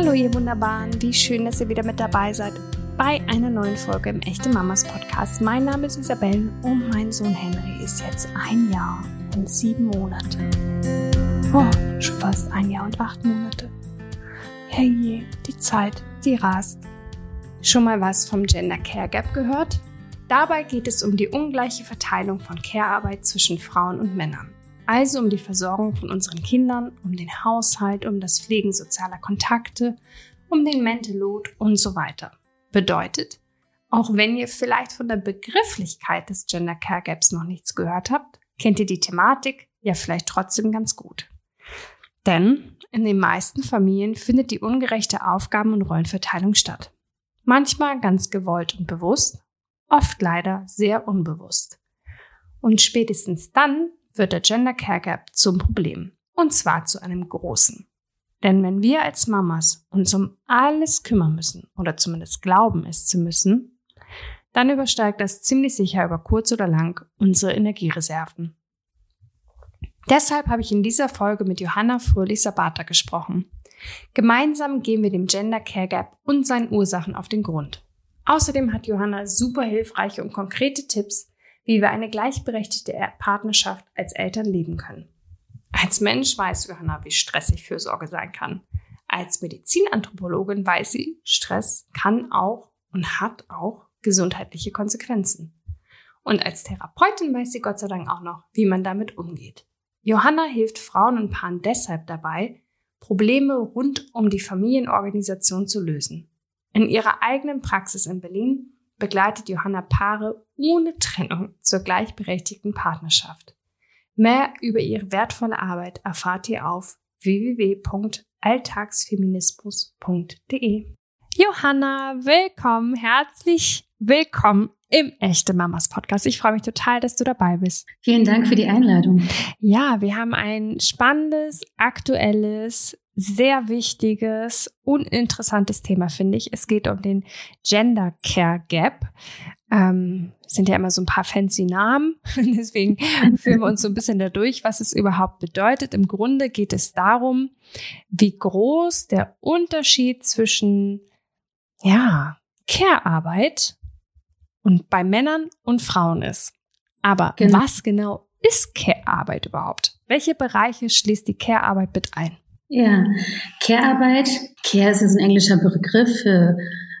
Hallo ihr Wunderbaren, wie schön, dass ihr wieder mit dabei seid bei einer neuen Folge im Echte Mamas Podcast. Mein Name ist Isabelle und mein Sohn Henry ist jetzt ein Jahr und sieben Monate. Oh, schon fast ein Jahr und acht Monate. Hey, die Zeit, die rast. Schon mal was vom Gender Care Gap gehört? Dabei geht es um die ungleiche Verteilung von Care-Arbeit zwischen Frauen und Männern. Also um die Versorgung von unseren Kindern, um den Haushalt, um das Pflegen sozialer Kontakte, um den Mental und so weiter. Bedeutet, auch wenn ihr vielleicht von der Begrifflichkeit des Gender Care Gaps noch nichts gehört habt, kennt ihr die Thematik ja vielleicht trotzdem ganz gut. Denn in den meisten Familien findet die ungerechte Aufgaben- und Rollenverteilung statt. Manchmal ganz gewollt und bewusst, oft leider sehr unbewusst. Und spätestens dann wird der Gender Care Gap zum Problem. Und zwar zu einem großen. Denn wenn wir als Mamas uns um alles kümmern müssen oder zumindest glauben, es zu müssen, dann übersteigt das ziemlich sicher über kurz oder lang unsere Energiereserven. Deshalb habe ich in dieser Folge mit Johanna Fröhlich-Sabata gesprochen. Gemeinsam gehen wir dem Gender Care Gap und seinen Ursachen auf den Grund. Außerdem hat Johanna super hilfreiche und konkrete Tipps, wie wir eine gleichberechtigte Partnerschaft als Eltern leben können. Als Mensch weiß Johanna, wie stressig Fürsorge sein kann. Als Medizinanthropologin weiß sie, Stress kann auch und hat auch gesundheitliche Konsequenzen. Und als Therapeutin weiß sie Gott sei Dank auch noch, wie man damit umgeht. Johanna hilft Frauen und Paaren deshalb dabei, Probleme rund um die Familienorganisation zu lösen. In ihrer eigenen Praxis in Berlin begleitet Johanna Paare ohne Trennung zur gleichberechtigten Partnerschaft. Mehr über ihre wertvolle Arbeit erfahrt ihr auf www.alltagsfeminismus.de. Johanna, willkommen, herzlich willkommen im Echte Mamas Podcast. Ich freue mich total, dass du dabei bist. Vielen Dank für die Einladung. Ja, wir haben ein spannendes, aktuelles, sehr wichtiges, uninteressantes Thema, finde ich. Es geht um den Gender Care Gap. Ähm, sind ja immer so ein paar fancy Namen. Deswegen führen wir uns so ein bisschen dadurch, was es überhaupt bedeutet. Im Grunde geht es darum, wie groß der Unterschied zwischen, ja, Care-Arbeit und bei Männern und Frauen ist. Aber genau. was genau ist Care-Arbeit überhaupt? Welche Bereiche schließt die Care-Arbeit mit ein? Ja, Care-Arbeit, Care ist ein englischer Begriff für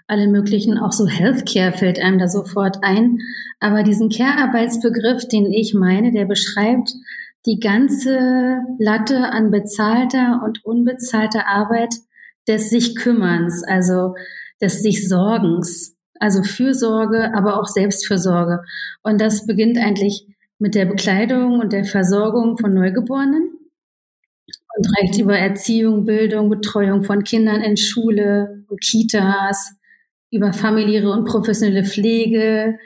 alle möglichen, auch so Healthcare fällt einem da sofort ein. Aber diesen Care-Arbeitsbegriff, den ich meine, der beschreibt die ganze Latte an bezahlter und unbezahlter Arbeit des sich Kümmerns, also des sich Sorgens, also Fürsorge, aber auch Selbstfürsorge. Und das beginnt eigentlich mit der Bekleidung und der Versorgung von Neugeborenen und reicht über Erziehung, Bildung, Betreuung von Kindern in Schule und Kitas, über familiäre und professionelle Pflege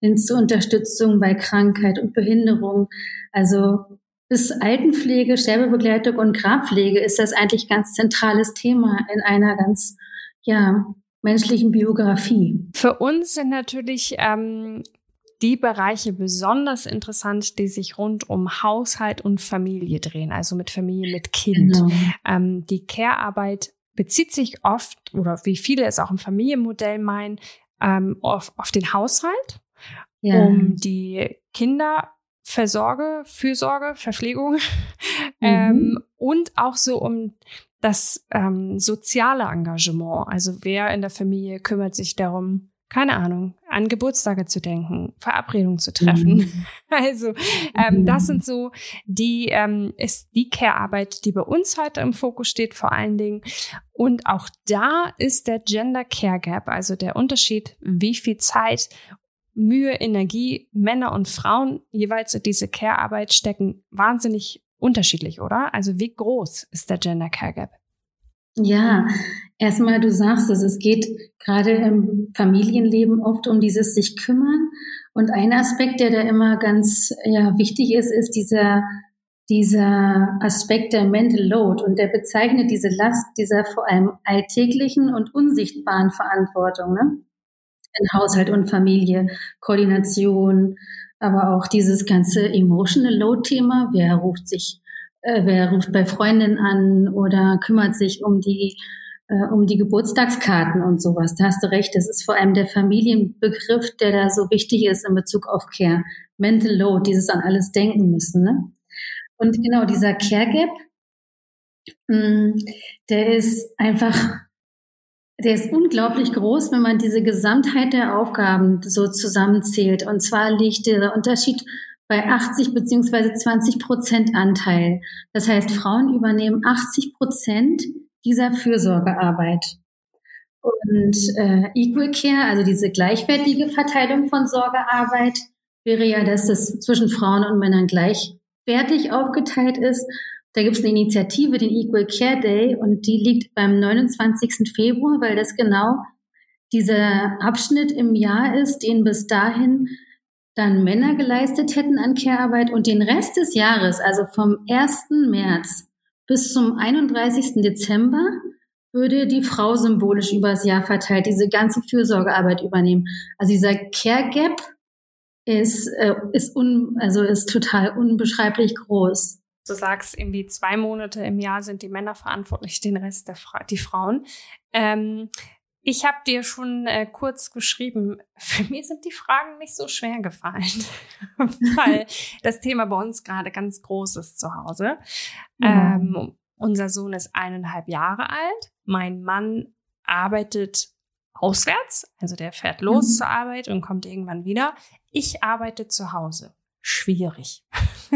hin zur Unterstützung bei Krankheit und Behinderung. Also bis Altenpflege, Sterbebegleitung und Grabpflege ist das eigentlich ganz zentrales Thema in einer ganz, ja, menschlichen Biografie. Für uns sind natürlich ähm, die Bereiche besonders interessant, die sich rund um Haushalt und Familie drehen, also mit Familie, mit Kind. Genau. Ähm, die Care-Arbeit bezieht sich oft, oder wie viele es auch im Familienmodell meinen, ähm, auf, auf den Haushalt, ja. um die Kinderversorge, Fürsorge, Verpflegung mhm. ähm, und auch so um das ähm, soziale Engagement. Also wer in der Familie kümmert sich darum, keine Ahnung, an Geburtstage zu denken, Verabredungen zu treffen. Mhm. Also ähm, das sind so die ähm, ist die Care-Arbeit, die bei uns heute im Fokus steht, vor allen Dingen. Und auch da ist der Gender Care Gap, also der Unterschied, wie viel Zeit, Mühe, Energie Männer und Frauen jeweils in diese Care-Arbeit stecken, wahnsinnig unterschiedlich, oder? Also wie groß ist der Gender Care Gap? Ja, erstmal, du sagst es, es geht gerade im Familienleben oft um dieses sich kümmern. Und ein Aspekt, der da immer ganz ja, wichtig ist, ist dieser, dieser Aspekt der Mental Load. Und der bezeichnet diese Last dieser vor allem alltäglichen und unsichtbaren Verantwortung ne? in Haushalt und Familie, Koordination, aber auch dieses ganze Emotional Load-Thema. Wer ruft sich äh, wer ruft bei Freundinnen an oder kümmert sich um die äh, um die Geburtstagskarten und sowas. Da hast du recht, das ist vor allem der Familienbegriff, der da so wichtig ist in Bezug auf Care. Mental Load, dieses an alles denken müssen. Ne? Und genau dieser Care Gap, mm, der ist einfach, der ist unglaublich groß, wenn man diese Gesamtheit der Aufgaben so zusammenzählt. Und zwar liegt der Unterschied bei 80 beziehungsweise 20 Prozent Anteil. Das heißt, Frauen übernehmen 80 Prozent dieser Fürsorgearbeit. Und äh, Equal Care, also diese gleichwertige Verteilung von Sorgearbeit, wäre ja, dass es zwischen Frauen und Männern gleichwertig aufgeteilt ist. Da gibt es eine Initiative, den Equal Care Day, und die liegt beim 29. Februar, weil das genau dieser Abschnitt im Jahr ist, den bis dahin dann Männer geleistet hätten an Care-Arbeit und den Rest des Jahres, also vom 1. März bis zum 31. Dezember würde die Frau symbolisch übers Jahr verteilt diese ganze Fürsorgearbeit übernehmen. Also dieser Care Gap ist, äh, ist, un, also ist total unbeschreiblich groß. Du sagst, irgendwie zwei Monate im Jahr sind die Männer verantwortlich, den Rest der Fra die Frauen. Ähm, ich habe dir schon äh, kurz geschrieben, für mich sind die Fragen nicht so schwer gefallen, weil das Thema bei uns gerade ganz groß ist zu Hause. Ja. Ähm, unser Sohn ist eineinhalb Jahre alt. Mein Mann arbeitet auswärts, also der fährt los mhm. zur Arbeit und kommt irgendwann wieder. Ich arbeite zu Hause. Schwierig,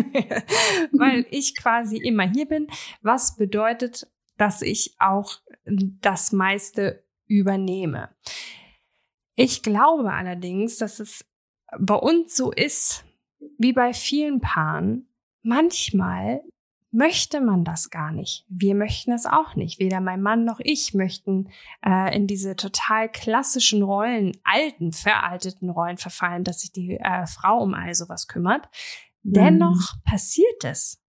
weil ich quasi immer hier bin, was bedeutet, dass ich auch das meiste übernehme. Ich glaube allerdings, dass es bei uns so ist, wie bei vielen Paaren, manchmal möchte man das gar nicht. Wir möchten es auch nicht. Weder mein Mann noch ich möchten äh, in diese total klassischen Rollen, alten, veralteten Rollen verfallen, dass sich die äh, Frau um all sowas kümmert. Mhm. Dennoch passiert es.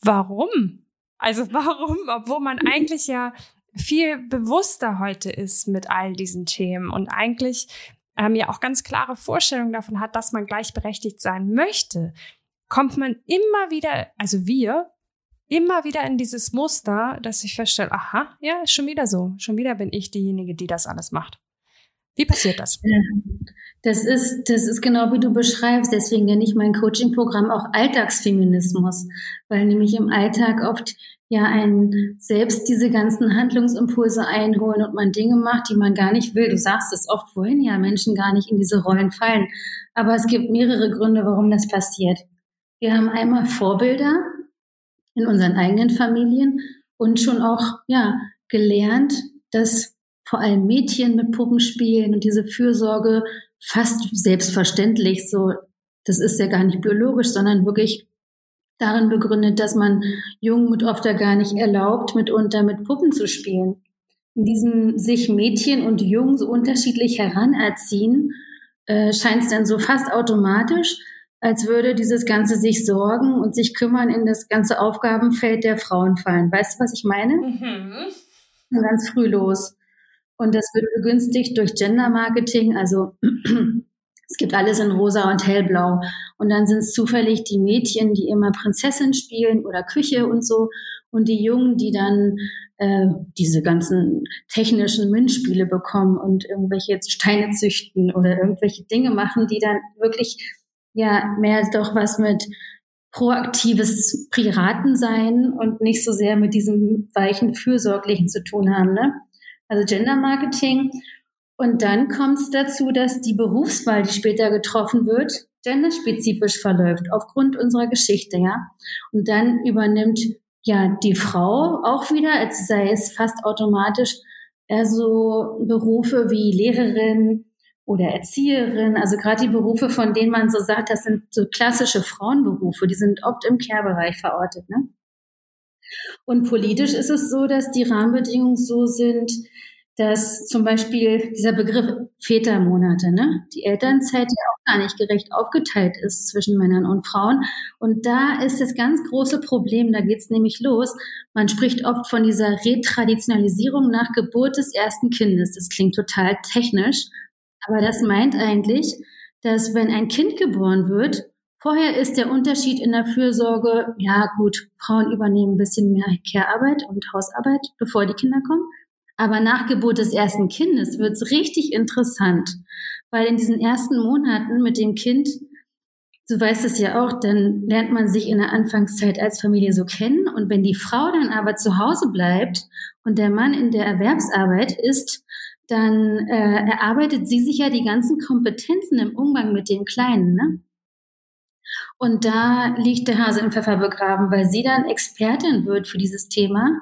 Warum? Also warum, obwohl man eigentlich ja viel bewusster heute ist mit all diesen Themen und eigentlich ähm, ja auch ganz klare Vorstellungen davon hat, dass man gleichberechtigt sein möchte, kommt man immer wieder, also wir, immer wieder in dieses Muster, dass ich feststelle, aha, ja, ist schon wieder so. Schon wieder bin ich diejenige, die das alles macht. Wie passiert das? Das ist, das ist genau wie du beschreibst. Deswegen nenne ich mein Coaching-Programm auch Alltagsfeminismus, weil nämlich im Alltag oft ja einen selbst diese ganzen Handlungsimpulse einholen und man Dinge macht, die man gar nicht will. Du sagst es oft vorhin ja, Menschen gar nicht in diese Rollen fallen. Aber es gibt mehrere Gründe, warum das passiert. Wir haben einmal Vorbilder in unseren eigenen Familien und schon auch, ja, gelernt, dass vor allem Mädchen mit Puppen spielen und diese Fürsorge fast selbstverständlich so, das ist ja gar nicht biologisch, sondern wirklich darin begründet, dass man Jungen mit oft gar nicht erlaubt, mitunter mit Puppen zu spielen. In diesem sich Mädchen und Jungen so unterschiedlich heranerziehen, äh, scheint es dann so fast automatisch, als würde dieses ganze sich sorgen und sich kümmern in das ganze Aufgabenfeld der Frauen fallen. Weißt du, was ich meine? Mhm. Ganz früh los. Und das wird begünstigt durch Gender Marketing, also es gibt alles in rosa und hellblau. Und dann sind es zufällig die Mädchen, die immer Prinzessin spielen oder Küche und so. Und die Jungen, die dann äh, diese ganzen technischen MINT-Spiele bekommen und irgendwelche Steine züchten oder irgendwelche Dinge machen, die dann wirklich ja mehr doch was mit proaktives Piraten sein und nicht so sehr mit diesem weichen Fürsorglichen zu tun haben. Ne? Also Gender Marketing und dann kommt es dazu, dass die Berufswahl, die später getroffen wird, genderspezifisch verläuft, aufgrund unserer Geschichte, ja. Und dann übernimmt ja die Frau auch wieder, als sei es fast automatisch, eher so Berufe wie Lehrerin oder Erzieherin, also gerade die Berufe, von denen man so sagt, das sind so klassische Frauenberufe, die sind oft im Care-Bereich verortet, ne? Und politisch ist es so, dass die Rahmenbedingungen so sind, dass zum Beispiel dieser Begriff Vätermonate, ne, die Elternzeit ja auch gar nicht gerecht aufgeteilt ist zwischen Männern und Frauen. Und da ist das ganz große Problem, da geht's nämlich los. Man spricht oft von dieser Retraditionalisierung nach Geburt des ersten Kindes. Das klingt total technisch, aber das meint eigentlich, dass wenn ein Kind geboren wird, vorher ist der Unterschied in der Fürsorge, ja gut, Frauen übernehmen ein bisschen mehr Care-Arbeit und Hausarbeit, bevor die Kinder kommen. Aber nach Geburt des ersten Kindes wird's richtig interessant, weil in diesen ersten Monaten mit dem Kind, du weißt es ja auch, dann lernt man sich in der Anfangszeit als Familie so kennen. Und wenn die Frau dann aber zu Hause bleibt und der Mann in der Erwerbsarbeit ist, dann äh, erarbeitet sie sich ja die ganzen Kompetenzen im Umgang mit den Kleinen. Ne? Und da liegt der Hase im Pfeffer begraben, weil sie dann Expertin wird für dieses Thema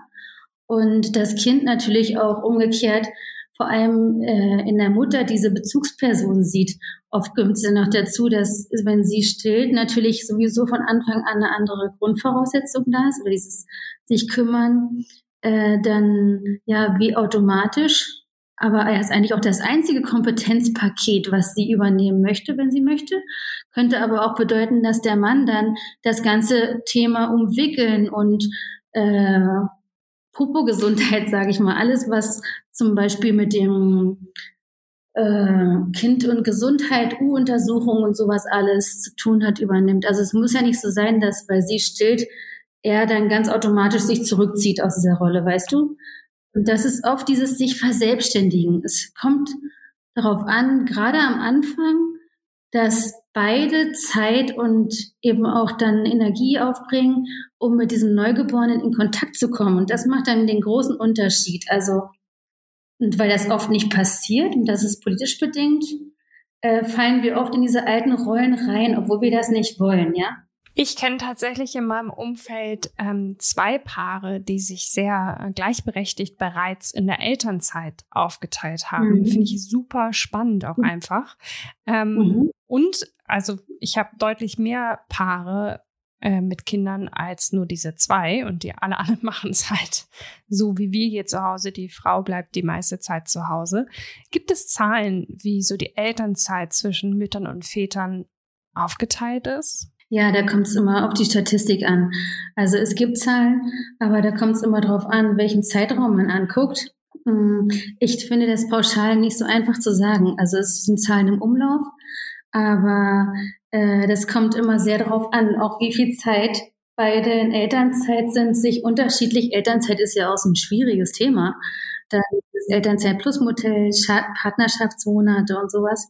und das Kind natürlich auch umgekehrt vor allem äh, in der Mutter diese Bezugsperson sieht. Oft kommt ja noch dazu, dass wenn sie stillt, natürlich sowieso von Anfang an eine andere Grundvoraussetzung da ist, oder dieses sich kümmern, äh, dann ja wie automatisch aber er ist eigentlich auch das einzige Kompetenzpaket, was sie übernehmen möchte, wenn sie möchte. Könnte aber auch bedeuten, dass der Mann dann das ganze Thema umwickeln und äh, Popo-Gesundheit, sage ich mal, alles, was zum Beispiel mit dem äh, Kind und Gesundheit, U-Untersuchungen und sowas alles zu tun hat, übernimmt. Also es muss ja nicht so sein, dass, weil sie stillt, er dann ganz automatisch sich zurückzieht aus dieser Rolle, weißt du? Und das ist oft dieses sich verselbstständigen. Es kommt darauf an, gerade am Anfang, dass beide Zeit und eben auch dann Energie aufbringen, um mit diesem Neugeborenen in Kontakt zu kommen. Und das macht dann den großen Unterschied. Also, und weil das oft nicht passiert, und das ist politisch bedingt, äh, fallen wir oft in diese alten Rollen rein, obwohl wir das nicht wollen, ja. Ich kenne tatsächlich in meinem Umfeld ähm, zwei Paare, die sich sehr äh, gleichberechtigt bereits in der Elternzeit aufgeteilt haben. Mhm. Finde ich super spannend auch mhm. einfach. Ähm, mhm. Und also ich habe deutlich mehr Paare äh, mit Kindern als nur diese zwei und die alle alle machen es halt so wie wir hier zu Hause. Die Frau bleibt die meiste Zeit zu Hause. Gibt es Zahlen, wie so die Elternzeit zwischen Müttern und Vätern aufgeteilt ist? Ja, da kommt es immer auf die Statistik an. Also es gibt Zahlen, aber da kommt es immer darauf an, welchen Zeitraum man anguckt. Mm, ich finde das pauschal nicht so einfach zu sagen. Also es sind Zahlen im Umlauf, aber äh, das kommt immer sehr darauf an, auch wie viel Zeit beide in Elternzeit sind, sich unterschiedlich. Elternzeit ist ja auch so ein schwieriges Thema. Dann ist Elternzeit plus Motel, Partnerschaftsmonate und sowas.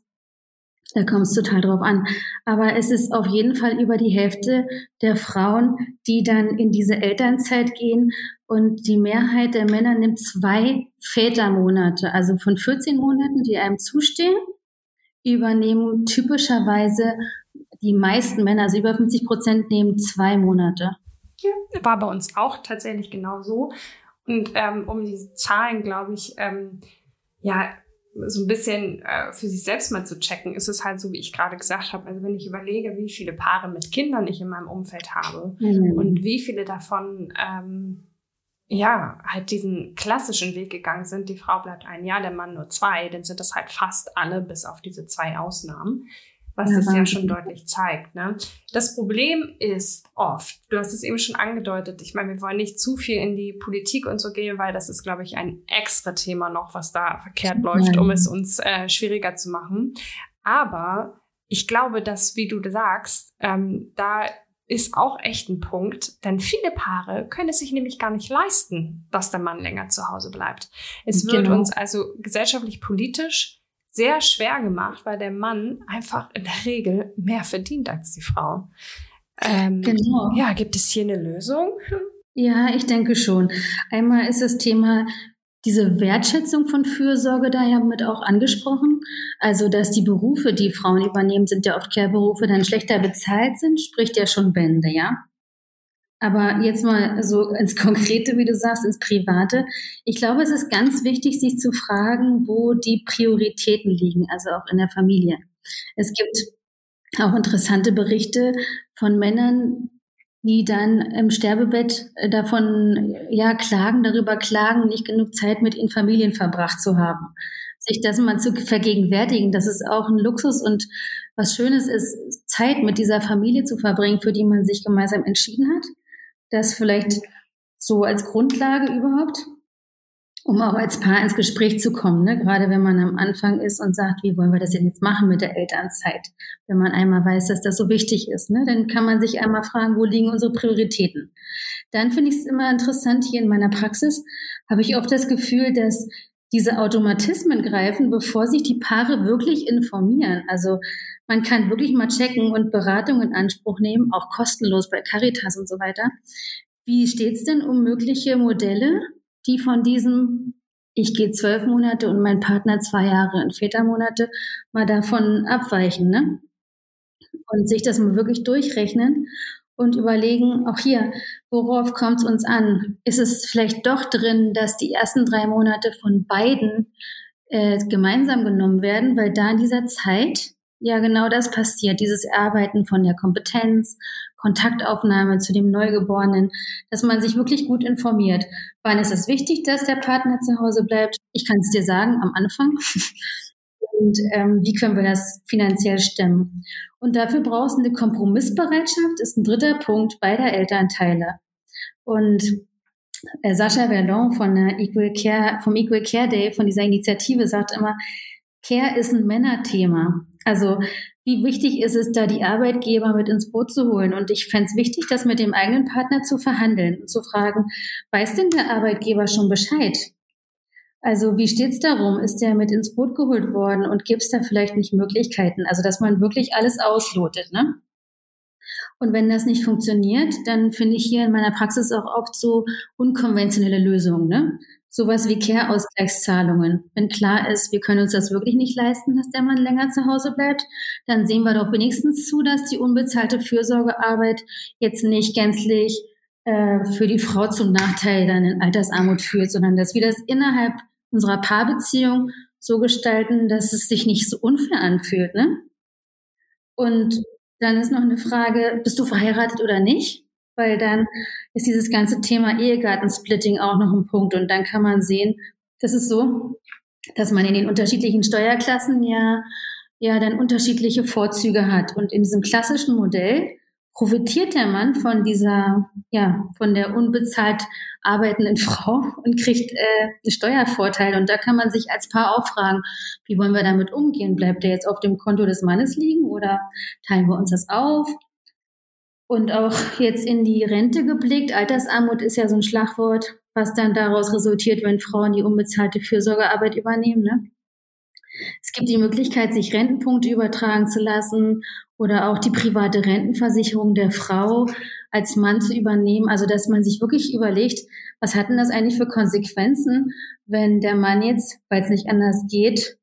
Da kommt es total drauf an. Aber es ist auf jeden Fall über die Hälfte der Frauen, die dann in diese Elternzeit gehen. Und die Mehrheit der Männer nimmt zwei Vätermonate, also von 14 Monaten, die einem zustehen, übernehmen typischerweise die meisten Männer, also über 50 Prozent, nehmen zwei Monate. Ja, war bei uns auch tatsächlich genau so. Und ähm, um diese Zahlen, glaube ich, ähm, ja, so ein bisschen äh, für sich selbst mal zu checken, ist es halt so, wie ich gerade gesagt habe. Also wenn ich überlege, wie viele Paare mit Kindern ich in meinem Umfeld habe mhm. und wie viele davon ähm, ja halt diesen klassischen Weg gegangen sind, die Frau bleibt ein Jahr, der Mann nur zwei, dann sind das halt fast alle, bis auf diese zwei Ausnahmen was das ja schon deutlich zeigt. Ne? Das Problem ist oft, du hast es eben schon angedeutet, ich meine, wir wollen nicht zu viel in die Politik und so gehen, weil das ist, glaube ich, ein extra Thema noch, was da verkehrt läuft, um es uns äh, schwieriger zu machen. Aber ich glaube, dass, wie du sagst, ähm, da ist auch echt ein Punkt, denn viele Paare können es sich nämlich gar nicht leisten, dass der Mann länger zu Hause bleibt. Es wird genau. uns also gesellschaftlich politisch sehr schwer gemacht, weil der Mann einfach in der Regel mehr verdient als die Frau. Ähm, genau. Ja, gibt es hier eine Lösung? Ja, ich denke schon. Einmal ist das Thema diese Wertschätzung von Fürsorge da ja mit auch angesprochen. Also, dass die Berufe, die Frauen übernehmen, sind ja oft Care-Berufe, dann schlechter bezahlt sind, spricht ja schon Bände, ja. Aber jetzt mal so ins Konkrete, wie du sagst, ins Private. Ich glaube, es ist ganz wichtig, sich zu fragen, wo die Prioritäten liegen, also auch in der Familie. Es gibt auch interessante Berichte von Männern, die dann im Sterbebett davon, ja, klagen, darüber klagen, nicht genug Zeit mit ihren Familien verbracht zu haben. Sich das mal zu vergegenwärtigen, dass es auch ein Luxus und was Schönes ist, Zeit mit dieser Familie zu verbringen, für die man sich gemeinsam entschieden hat das vielleicht so als Grundlage überhaupt. um auch als Paar ins Gespräch zu kommen, ne? gerade wenn man am Anfang ist und sagt, wie wollen wir das denn jetzt machen mit der Elternzeit? Wenn man einmal weiß, dass das so wichtig ist, ne? dann kann man sich einmal fragen, wo liegen unsere Prioritäten? Dann finde ich es immer interessant, hier in meiner Praxis habe ich oft das Gefühl, dass diese Automatismen greifen, bevor sich die Paare wirklich informieren. Also man kann wirklich mal checken und Beratung in Anspruch nehmen, auch kostenlos bei Caritas und so weiter. Wie steht's denn um mögliche Modelle, die von diesem ich gehe zwölf Monate und mein Partner zwei Jahre in Vätermonate mal davon abweichen, ne? Und sich das mal wirklich durchrechnen und überlegen, auch hier, worauf kommt es uns an? Ist es vielleicht doch drin, dass die ersten drei Monate von beiden äh, gemeinsam genommen werden, weil da in dieser Zeit ja genau das passiert, dieses Erarbeiten von der Kompetenz, Kontaktaufnahme zu dem Neugeborenen, dass man sich wirklich gut informiert. Wann ist es wichtig, dass der Partner zu Hause bleibt? Ich kann es dir sagen, am Anfang. Und ähm, wie können wir das finanziell stemmen? Und dafür brauchst du eine Kompromissbereitschaft, ist ein dritter Punkt beider Elternteile. Und äh, Sascha Verlon von der Equal Care, vom Equal Care Day, von dieser Initiative, sagt immer, Care ist ein Männerthema. Also wie wichtig ist es, da die Arbeitgeber mit ins Boot zu holen? Und ich fände es wichtig, das mit dem eigenen Partner zu verhandeln und zu fragen, weiß denn der Arbeitgeber schon Bescheid? Also wie steht's darum? Ist der mit ins Boot geholt worden und gibt es da vielleicht nicht Möglichkeiten? Also dass man wirklich alles auslotet, ne? Und wenn das nicht funktioniert, dann finde ich hier in meiner Praxis auch oft so unkonventionelle Lösungen, ne? Sowas wie Care-Ausgleichszahlungen. Wenn klar ist, wir können uns das wirklich nicht leisten, dass der Mann länger zu Hause bleibt, dann sehen wir doch wenigstens zu, dass die unbezahlte Fürsorgearbeit jetzt nicht gänzlich äh, für die Frau zum Nachteil dann in Altersarmut führt, sondern dass wir das innerhalb unserer Paarbeziehung so gestalten, dass es sich nicht so unfair anfühlt. Ne? Und dann ist noch eine Frage, bist du verheiratet oder nicht? Weil dann ist dieses ganze Thema Ehegattensplitting auch noch ein Punkt und dann kann man sehen, das ist so, dass man in den unterschiedlichen Steuerklassen ja ja dann unterschiedliche Vorzüge hat und in diesem klassischen Modell profitiert der Mann von dieser ja von der unbezahlt arbeitenden Frau und kriegt äh, einen Steuervorteil und da kann man sich als Paar auch fragen, wie wollen wir damit umgehen? Bleibt der jetzt auf dem Konto des Mannes liegen oder teilen wir uns das auf? Und auch jetzt in die Rente geblickt. Altersarmut ist ja so ein Schlagwort, was dann daraus resultiert, wenn Frauen die unbezahlte Fürsorgearbeit übernehmen. Ne? Es gibt die Möglichkeit, sich Rentenpunkte übertragen zu lassen oder auch die private Rentenversicherung der Frau als Mann zu übernehmen. Also, dass man sich wirklich überlegt, was hat denn das eigentlich für Konsequenzen, wenn der Mann jetzt, weil es nicht anders geht,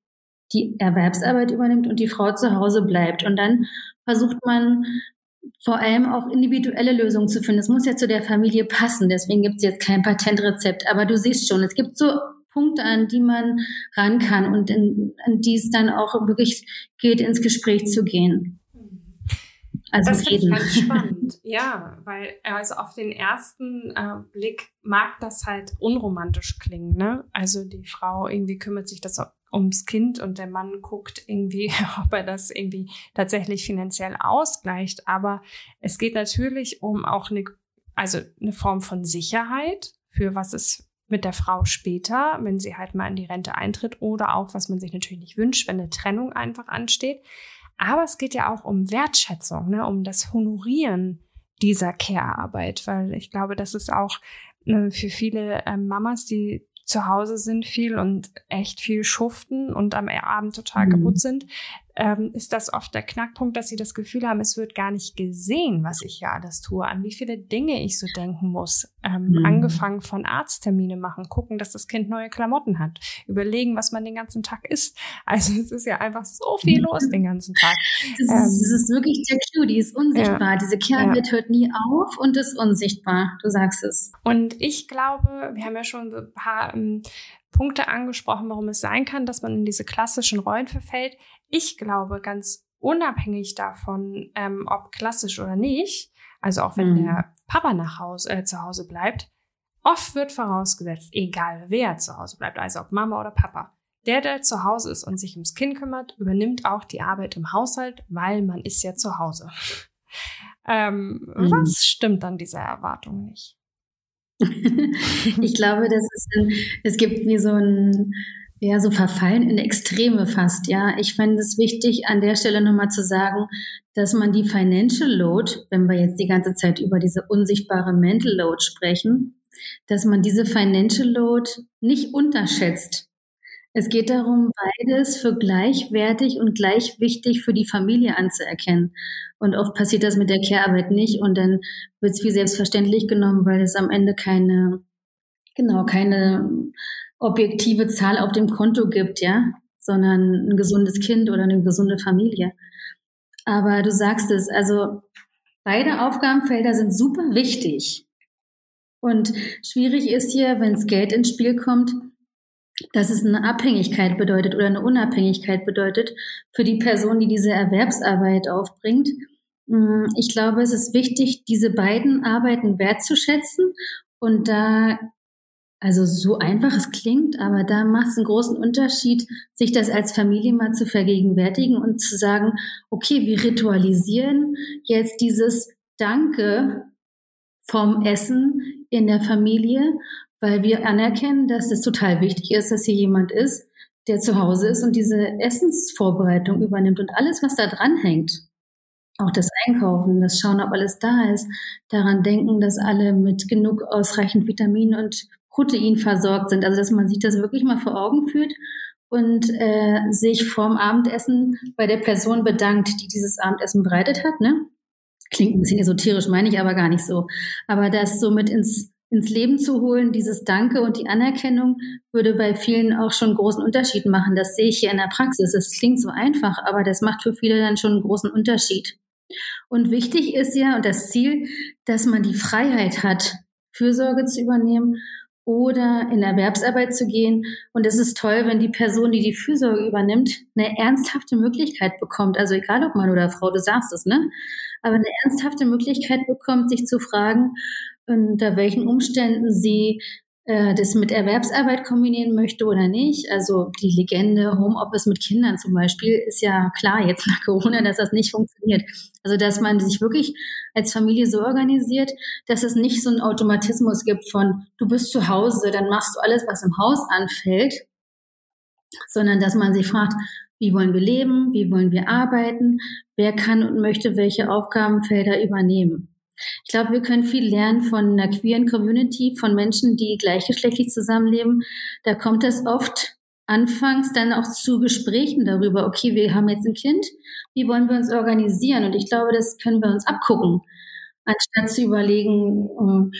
die Erwerbsarbeit übernimmt und die Frau zu Hause bleibt. Und dann versucht man vor allem auch individuelle Lösungen zu finden. Es muss ja zu der Familie passen, deswegen gibt es jetzt kein Patentrezept. Aber du siehst schon, es gibt so Punkte, an die man ran kann und in, an die es dann auch wirklich geht, ins Gespräch zu gehen. Also das finde ich ganz spannend. Ja, weil also auf den ersten äh, Blick mag das halt unromantisch klingen. Ne? Also die Frau irgendwie kümmert sich das ums Kind und der Mann guckt irgendwie, ob er das irgendwie tatsächlich finanziell ausgleicht. Aber es geht natürlich um auch eine, also eine Form von Sicherheit für was es mit der Frau später, wenn sie halt mal in die Rente eintritt oder auch, was man sich natürlich nicht wünscht, wenn eine Trennung einfach ansteht. Aber es geht ja auch um Wertschätzung, ne, um das Honorieren dieser Care-Arbeit, weil ich glaube, das ist auch äh, für viele äh, Mamas, die zu Hause sind viel und echt viel schuften und am Abend total mhm. kaputt sind, ähm, ist das oft der Knackpunkt, dass sie das Gefühl haben, es wird gar nicht gesehen, was ich hier alles tue, an wie viele Dinge ich so denken muss. Ähm, mhm. Angefangen von Arzttermine machen, gucken, dass das Kind neue Klamotten hat, überlegen, was man den ganzen Tag isst. Also es ist ja einfach so viel los den ganzen Tag. Das, ähm, ist, das ist, wirklich der Cue, die ist unsichtbar. Ja, Diese Kernwelt ja. hört nie auf und ist unsichtbar. Du sagst es. Und ich glaube, wir haben ja schon ein paar ähm, Punkte angesprochen, warum es sein kann, dass man in diese klassischen Rollen verfällt. Ich glaube, ganz unabhängig davon, ähm, ob klassisch oder nicht, also auch wenn mhm. der Papa nach Hause, äh, zu Hause bleibt, oft wird vorausgesetzt, egal wer zu Hause bleibt, also ob Mama oder Papa, der, der zu Hause ist und sich ums Kind kümmert, übernimmt auch die Arbeit im Haushalt, weil man ist ja zu Hause. ähm, mhm. Was stimmt an dieser Erwartung nicht? ich glaube, das ist ein, es gibt wie so ein, ja, so verfallen in Extreme fast, ja. Ich fände es wichtig, an der Stelle nochmal zu sagen, dass man die Financial Load, wenn wir jetzt die ganze Zeit über diese unsichtbare Mental Load sprechen, dass man diese Financial Load nicht unterschätzt. Es geht darum, beides für gleichwertig und gleich wichtig für die Familie anzuerkennen. Und oft passiert das mit der Care-Arbeit nicht und dann wird es wie selbstverständlich genommen, weil es am Ende keine, genau, keine objektive Zahl auf dem Konto gibt, ja, sondern ein gesundes Kind oder eine gesunde Familie. Aber du sagst es, also beide Aufgabenfelder sind super wichtig. Und schwierig ist hier, wenn es Geld ins Spiel kommt, dass es eine Abhängigkeit bedeutet oder eine Unabhängigkeit bedeutet für die Person, die diese Erwerbsarbeit aufbringt. Mm, ich glaube, es ist wichtig, diese beiden Arbeiten wertzuschätzen und da, also so einfach es klingt, aber da macht es einen großen Unterschied, sich das als Familie mal zu vergegenwärtigen und zu sagen, okay, wir ritualisieren jetzt dieses Danke vom Essen in der Familie weil wir anerkennen, dass es total wichtig ist, dass hier jemand ist, der zu Hause ist und diese Essensvorbereitung übernimmt und alles, was da dran hängt. Auch das Einkaufen, das Schauen, ob alles da ist, daran denken, dass alle mit genug ausreichend Vitamin und Protein versorgt sind. Also dass man sich das wirklich mal vor Augen führt und äh, sich vorm Abendessen bei der Person bedankt, die dieses Abendessen bereitet hat. Ne? Klingt ein bisschen esoterisch, meine ich aber gar nicht so. Aber das so mit ins ins Leben zu holen, dieses Danke und die Anerkennung würde bei vielen auch schon großen Unterschied machen. Das sehe ich hier in der Praxis. Es klingt so einfach, aber das macht für viele dann schon einen großen Unterschied. Und wichtig ist ja und das Ziel, dass man die Freiheit hat, Fürsorge zu übernehmen oder in Erwerbsarbeit zu gehen. Und es ist toll, wenn die Person, die die Fürsorge übernimmt, eine ernsthafte Möglichkeit bekommt. Also egal ob Mann oder Frau, du sagst es, ne? Aber eine ernsthafte Möglichkeit bekommt, sich zu fragen, unter welchen Umständen sie äh, das mit Erwerbsarbeit kombinieren möchte oder nicht. Also die Legende Homeoffice mit Kindern zum Beispiel ist ja klar jetzt nach Corona, dass das nicht funktioniert. Also dass man sich wirklich als Familie so organisiert, dass es nicht so einen Automatismus gibt von du bist zu Hause, dann machst du alles, was im Haus anfällt, sondern dass man sich fragt, wie wollen wir leben, wie wollen wir arbeiten, wer kann und möchte welche Aufgabenfelder übernehmen. Ich glaube, wir können viel lernen von einer queeren Community, von Menschen, die gleichgeschlechtlich zusammenleben. Da kommt es oft anfangs dann auch zu Gesprächen darüber, okay, wir haben jetzt ein Kind, wie wollen wir uns organisieren? Und ich glaube, das können wir uns abgucken, anstatt zu überlegen, ähm,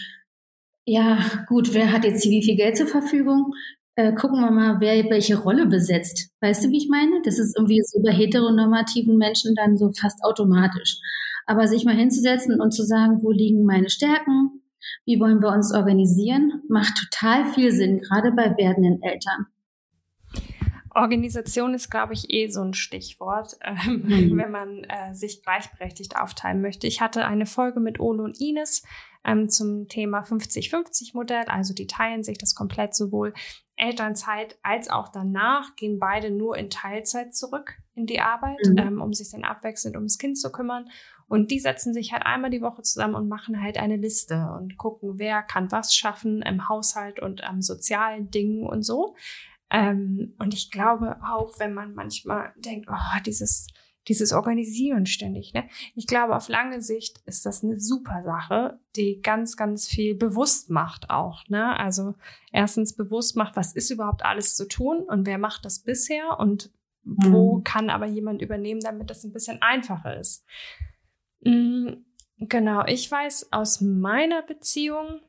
ja, gut, wer hat jetzt wie viel Geld zur Verfügung? Äh, gucken wir mal, wer welche Rolle besetzt. Weißt du, wie ich meine? Das ist irgendwie so bei heteronormativen Menschen dann so fast automatisch. Aber sich mal hinzusetzen und zu sagen, wo liegen meine Stärken? Wie wollen wir uns organisieren? Macht total viel Sinn, gerade bei werdenden Eltern. Organisation ist, glaube ich, eh so ein Stichwort, ähm, mhm. wenn man äh, sich gleichberechtigt aufteilen möchte. Ich hatte eine Folge mit Ole und Ines ähm, zum Thema 50-50-Modell, also die teilen sich das komplett sowohl Elternzeit als auch danach, gehen beide nur in Teilzeit zurück in die Arbeit, mhm. ähm, um sich dann abwechselnd ums Kind zu kümmern. Und die setzen sich halt einmal die Woche zusammen und machen halt eine Liste und gucken, wer kann was schaffen im Haushalt und am sozialen Dingen und so. Ähm, und ich glaube auch, wenn man manchmal denkt, oh, dieses, dieses Organisieren ständig, ne? Ich glaube, auf lange Sicht ist das eine super Sache, die ganz, ganz viel bewusst macht auch, ne? Also erstens bewusst macht, was ist überhaupt alles zu tun und wer macht das bisher und wo mhm. kann aber jemand übernehmen, damit das ein bisschen einfacher ist. Mm, genau, ich weiß aus meiner Beziehung,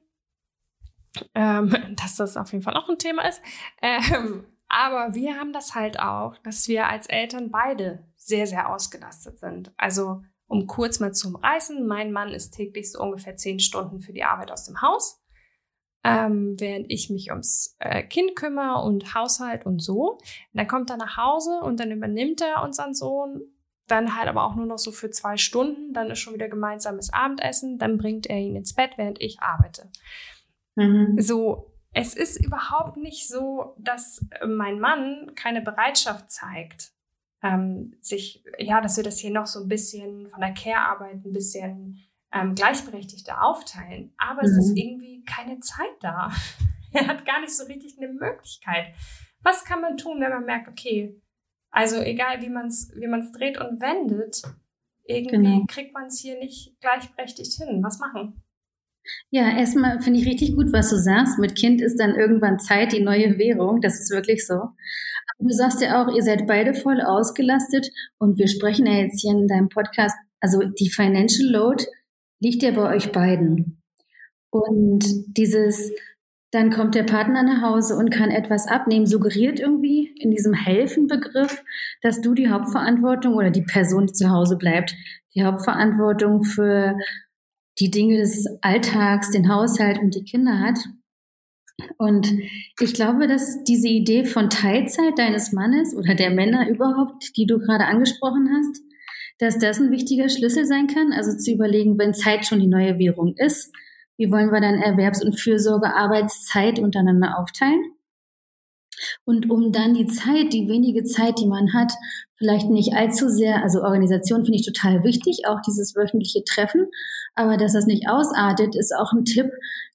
ähm, dass das auf jeden Fall auch ein Thema ist. Ähm, aber wir haben das halt auch, dass wir als Eltern beide sehr, sehr ausgelastet sind. Also, um kurz mal zu umreißen, mein Mann ist täglich so ungefähr zehn Stunden für die Arbeit aus dem Haus, ähm, während ich mich ums äh, Kind kümmere und Haushalt und so. Und dann kommt er nach Hause und dann übernimmt er unseren Sohn dann halt aber auch nur noch so für zwei Stunden, dann ist schon wieder gemeinsames Abendessen, dann bringt er ihn ins Bett, während ich arbeite. Mhm. So, es ist überhaupt nicht so, dass mein Mann keine Bereitschaft zeigt, ähm, sich, ja, dass wir das hier noch so ein bisschen von der Care-Arbeit ein bisschen ähm, gleichberechtigter aufteilen. Aber mhm. es ist irgendwie keine Zeit da. er hat gar nicht so richtig eine Möglichkeit. Was kann man tun, wenn man merkt, okay, also egal wie man es wie man's dreht und wendet, irgendwie genau. kriegt man es hier nicht gleichberechtigt hin. Was machen? Ja, erstmal finde ich richtig gut, was du sagst. Mit Kind ist dann irgendwann Zeit die neue Währung. Das ist wirklich so. Du sagst ja auch, ihr seid beide voll ausgelastet und wir sprechen ja jetzt hier in deinem Podcast. Also die Financial Load liegt ja bei euch beiden. Und dieses, dann kommt der Partner nach Hause und kann etwas abnehmen, suggeriert irgendwie in diesem Helfen-Begriff, dass du die Hauptverantwortung oder die Person, die zu Hause bleibt, die Hauptverantwortung für die Dinge des Alltags, den Haushalt und die Kinder hat. Und ich glaube, dass diese Idee von Teilzeit deines Mannes oder der Männer überhaupt, die du gerade angesprochen hast, dass das ein wichtiger Schlüssel sein kann. Also zu überlegen, wenn Zeit schon die neue Währung ist, wie wollen wir dann Erwerbs- und Fürsorgearbeitszeit untereinander aufteilen? Und um dann die Zeit, die wenige Zeit, die man hat, vielleicht nicht allzu sehr, also Organisation finde ich total wichtig, auch dieses wöchentliche Treffen, aber dass das nicht ausartet, ist auch ein Tipp,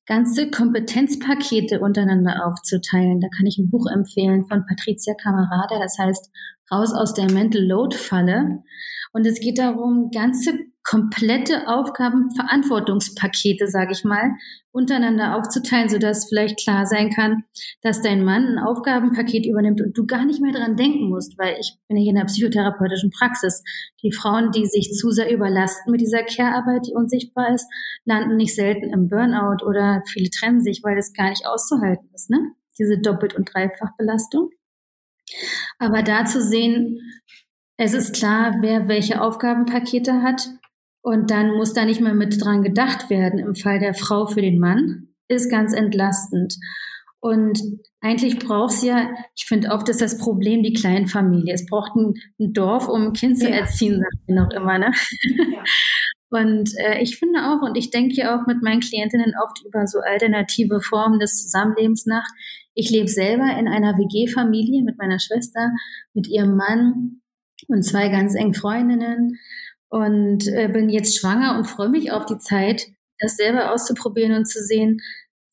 ganze Kompetenzpakete untereinander aufzuteilen. Da kann ich ein Buch empfehlen von Patricia Camarada, das heißt Raus aus der Mental Load Falle. Und es geht darum, ganze komplette Aufgabenverantwortungspakete, sage ich mal, untereinander aufzuteilen, sodass vielleicht klar sein kann, dass dein Mann ein Aufgabenpaket übernimmt und du gar nicht mehr dran denken musst, weil ich bin ja hier in der psychotherapeutischen Praxis. Die Frauen, die sich zu sehr überlasten mit dieser Care-Arbeit, die unsichtbar ist, landen nicht selten im Burnout oder viele trennen sich, weil es gar nicht auszuhalten ist, ne? Diese Doppelt- und Dreifachbelastung. Aber da zu sehen, es ist klar, wer welche Aufgabenpakete hat und dann muss da nicht mehr mit dran gedacht werden im Fall der Frau für den Mann, ist ganz entlastend. Und eigentlich braucht es ja, ich finde oft ist das Problem die Kleinfamilie. Es braucht ein, ein Dorf, um ein Kind zu ja. erziehen, sagt wir noch immer. Ne? Ja. Und äh, ich finde auch, und ich denke ja auch mit meinen Klientinnen oft über so alternative Formen des Zusammenlebens nach. Ich lebe selber in einer WG-Familie mit meiner Schwester, mit ihrem Mann und zwei ganz engen Freundinnen und äh, bin jetzt schwanger und freue mich auf die Zeit, das selber auszuprobieren und zu sehen,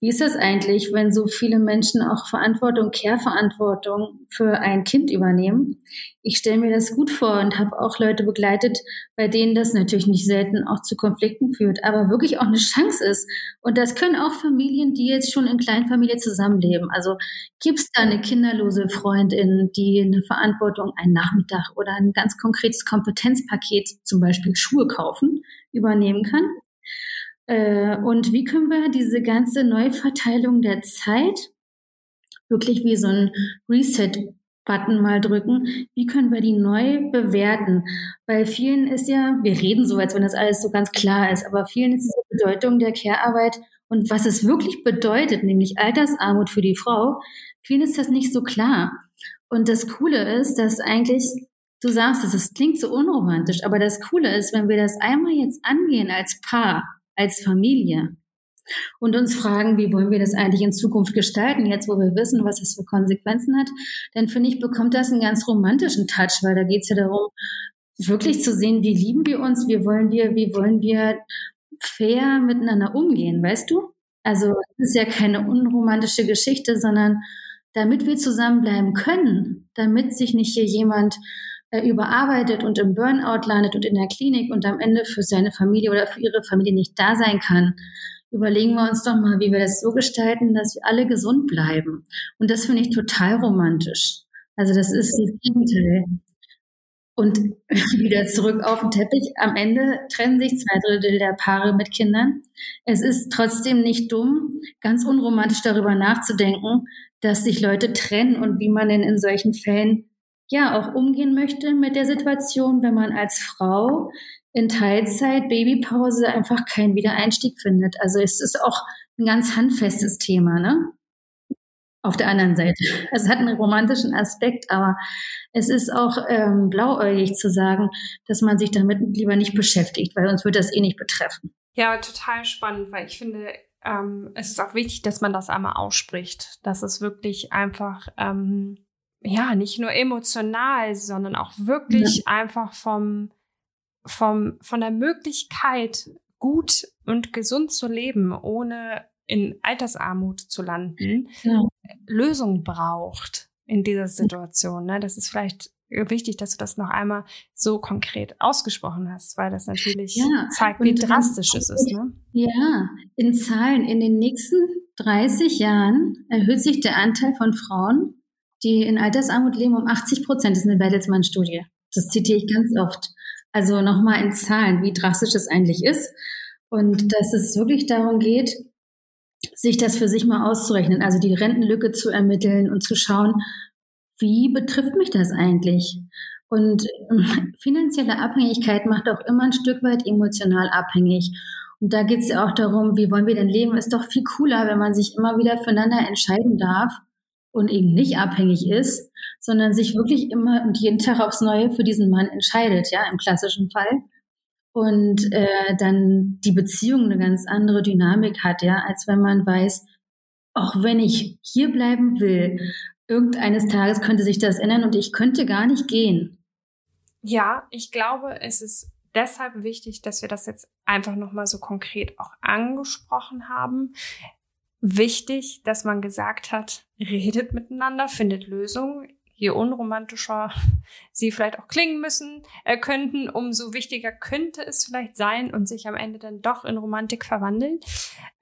wie ist das eigentlich, wenn so viele Menschen auch Verantwortung, Care-Verantwortung für ein Kind übernehmen? Ich stelle mir das gut vor und habe auch Leute begleitet, bei denen das natürlich nicht selten auch zu Konflikten führt, aber wirklich auch eine Chance ist. Und das können auch Familien, die jetzt schon in Kleinfamilie zusammenleben. Also gibt es da eine kinderlose Freundin, die eine Verantwortung, einen Nachmittag oder ein ganz konkretes Kompetenzpaket, zum Beispiel Schuhe kaufen, übernehmen kann? Äh, und wie können wir diese ganze Neuverteilung der Zeit wirklich wie so ein Reset-Button mal drücken? Wie können wir die neu bewerten? Weil vielen ist ja, wir reden so, als wenn das alles so ganz klar ist, aber vielen ist diese Bedeutung der Care-Arbeit und was es wirklich bedeutet, nämlich Altersarmut für die Frau, vielen ist das nicht so klar. Und das Coole ist, dass eigentlich Du sagst es, es klingt so unromantisch, aber das Coole ist, wenn wir das einmal jetzt angehen als Paar, als Familie und uns fragen, wie wollen wir das eigentlich in Zukunft gestalten, jetzt wo wir wissen, was das für Konsequenzen hat, dann finde ich, bekommt das einen ganz romantischen Touch, weil da geht es ja darum, wirklich zu sehen, wie lieben wir uns, wie wollen wir, wie wollen wir fair miteinander umgehen, weißt du? Also es ist ja keine unromantische Geschichte, sondern damit wir zusammenbleiben können, damit sich nicht hier jemand überarbeitet und im Burnout landet und in der Klinik und am Ende für seine Familie oder für ihre Familie nicht da sein kann, überlegen wir uns doch mal, wie wir das so gestalten, dass wir alle gesund bleiben. Und das finde ich total romantisch. Also das ist das Gegenteil. Und wieder zurück auf den Teppich. Am Ende trennen sich zwei Drittel der Paare mit Kindern. Es ist trotzdem nicht dumm, ganz unromantisch darüber nachzudenken, dass sich Leute trennen und wie man denn in solchen Fällen ja auch umgehen möchte mit der Situation, wenn man als Frau in Teilzeit Babypause einfach keinen Wiedereinstieg findet. Also es ist auch ein ganz handfestes Thema, ne? Auf der anderen Seite. Es hat einen romantischen Aspekt, aber es ist auch ähm, blauäugig zu sagen, dass man sich damit lieber nicht beschäftigt, weil uns wird das eh nicht betreffen. Ja, total spannend, weil ich finde, ähm, es ist auch wichtig, dass man das einmal ausspricht, dass es wirklich einfach ähm, ja, nicht nur emotional, sondern auch wirklich ja. einfach vom, vom, von der Möglichkeit, gut und gesund zu leben, ohne in Altersarmut zu landen, ja. Lösung braucht in dieser Situation. Ne? Das ist vielleicht wichtig, dass du das noch einmal so konkret ausgesprochen hast, weil das natürlich ja, zeigt, wie drastisch es ist. Ne? Ja, in Zahlen. In den nächsten 30 Jahren erhöht sich der Anteil von Frauen, die in Altersarmut leben, um 80 Prozent. Das ist eine Bertelsmann-Studie. Das zitiere ich ganz oft. Also nochmal in Zahlen, wie drastisch es eigentlich ist. Und dass es wirklich darum geht, sich das für sich mal auszurechnen, also die Rentenlücke zu ermitteln und zu schauen, wie betrifft mich das eigentlich? Und ähm, finanzielle Abhängigkeit macht auch immer ein Stück weit emotional abhängig. Und da geht es ja auch darum, wie wollen wir denn leben? Ist doch viel cooler, wenn man sich immer wieder füreinander entscheiden darf und eben nicht abhängig ist, sondern sich wirklich immer und jeden Tag aufs Neue für diesen Mann entscheidet, ja, im klassischen Fall. Und äh, dann die Beziehung eine ganz andere Dynamik hat, ja, als wenn man weiß, auch wenn ich hier bleiben will, irgendeines Tages könnte sich das ändern und ich könnte gar nicht gehen. Ja, ich glaube, es ist deshalb wichtig, dass wir das jetzt einfach nochmal so konkret auch angesprochen haben. Wichtig, dass man gesagt hat, redet miteinander, findet Lösungen. Je unromantischer sie vielleicht auch klingen müssen, äh, könnten, umso wichtiger könnte es vielleicht sein und sich am Ende dann doch in Romantik verwandeln.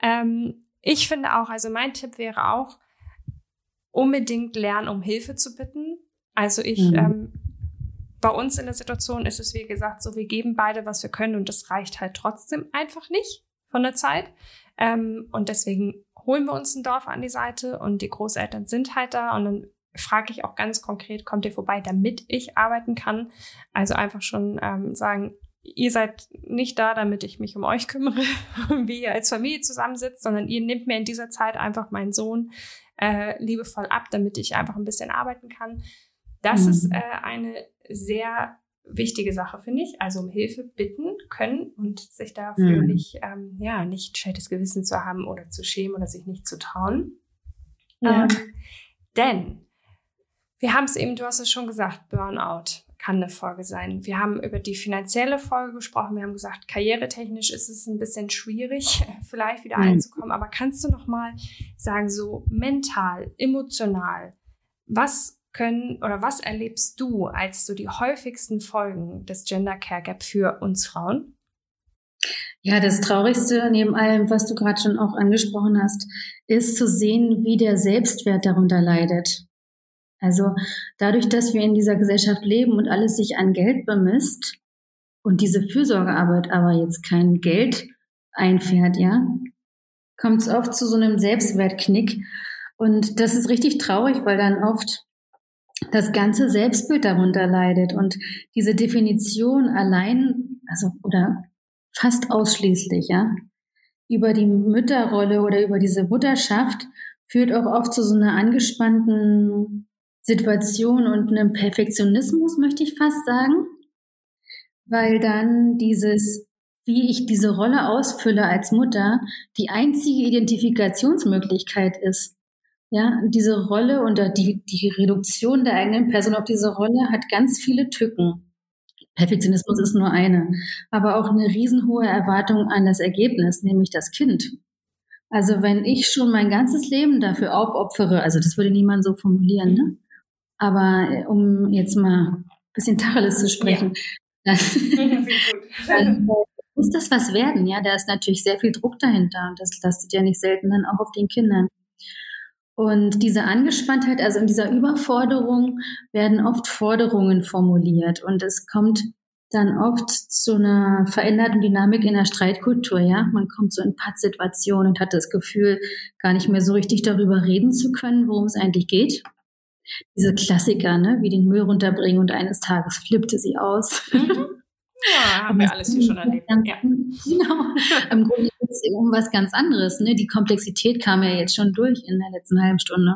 Ähm, ich finde auch, also mein Tipp wäre auch, unbedingt lernen, um Hilfe zu bitten. Also ich, mhm. ähm, bei uns in der Situation ist es, wie gesagt, so, wir geben beide, was wir können und das reicht halt trotzdem einfach nicht von der Zeit. Ähm, und deswegen holen wir uns ein Dorf an die Seite und die Großeltern sind halt da und dann frage ich auch ganz konkret, kommt ihr vorbei, damit ich arbeiten kann? Also einfach schon ähm, sagen, ihr seid nicht da, damit ich mich um euch kümmere, wie ihr als Familie zusammensitzt, sondern ihr nehmt mir in dieser Zeit einfach meinen Sohn äh, liebevoll ab, damit ich einfach ein bisschen arbeiten kann. Das mhm. ist äh, eine sehr wichtige Sache, finde ich. Also um Hilfe bitten können und sich dafür mhm. nicht, ähm, ja, nicht schlechtes Gewissen zu haben oder zu schämen oder sich nicht zu trauen. Ja. Ähm, denn wir haben es eben, du hast es schon gesagt, Burnout kann eine Folge sein. Wir haben über die finanzielle Folge gesprochen. Wir haben gesagt, karrieretechnisch ist es ein bisschen schwierig, vielleicht wieder mhm. einzukommen. Aber kannst du noch mal sagen, so mental, emotional, was können oder was erlebst du als so die häufigsten Folgen des Gender Care Gap für uns Frauen? Ja, das Traurigste neben allem, was du gerade schon auch angesprochen hast, ist zu sehen, wie der Selbstwert darunter leidet. Also dadurch, dass wir in dieser Gesellschaft leben und alles sich an Geld bemisst und diese Fürsorgearbeit aber jetzt kein Geld einfährt, ja, kommt es oft zu so einem Selbstwertknick. Und das ist richtig traurig, weil dann oft das ganze Selbstbild darunter leidet und diese Definition allein, also oder fast ausschließlich, ja, über die Mütterrolle oder über diese Mutterschaft führt auch oft zu so einer angespannten Situation und einem Perfektionismus, möchte ich fast sagen, weil dann dieses, wie ich diese Rolle ausfülle als Mutter, die einzige Identifikationsmöglichkeit ist. Ja, diese Rolle und die, die Reduktion der eigenen Person auf diese Rolle hat ganz viele Tücken. Perfektionismus ist nur eine, aber auch eine riesenhohe Erwartung an das Ergebnis, nämlich das Kind. Also wenn ich schon mein ganzes Leben dafür aufopfere, also das würde niemand so formulieren, ne? Aber äh, um jetzt mal ein bisschen Tacheles zu sprechen, ja. dann, dann muss das was werden. Ja, da ist natürlich sehr viel Druck dahinter und das lastet ja nicht selten dann auch auf den Kindern. Und diese Angespanntheit, also in dieser Überforderung werden oft Forderungen formuliert und es kommt dann oft zu einer veränderten Dynamik in der Streitkultur, ja. Man kommt so in Pattsituationen und hat das Gefühl, gar nicht mehr so richtig darüber reden zu können, worum es eigentlich geht diese Klassiker, ne, wie den Müll runterbringen und eines Tages flippte sie aus. Mhm. Ja, haben wir alles hier schon erlebt. Ja. Genau. Im Grunde es um was ganz anderes. Ne? Die Komplexität kam ja jetzt schon durch in der letzten halben Stunde.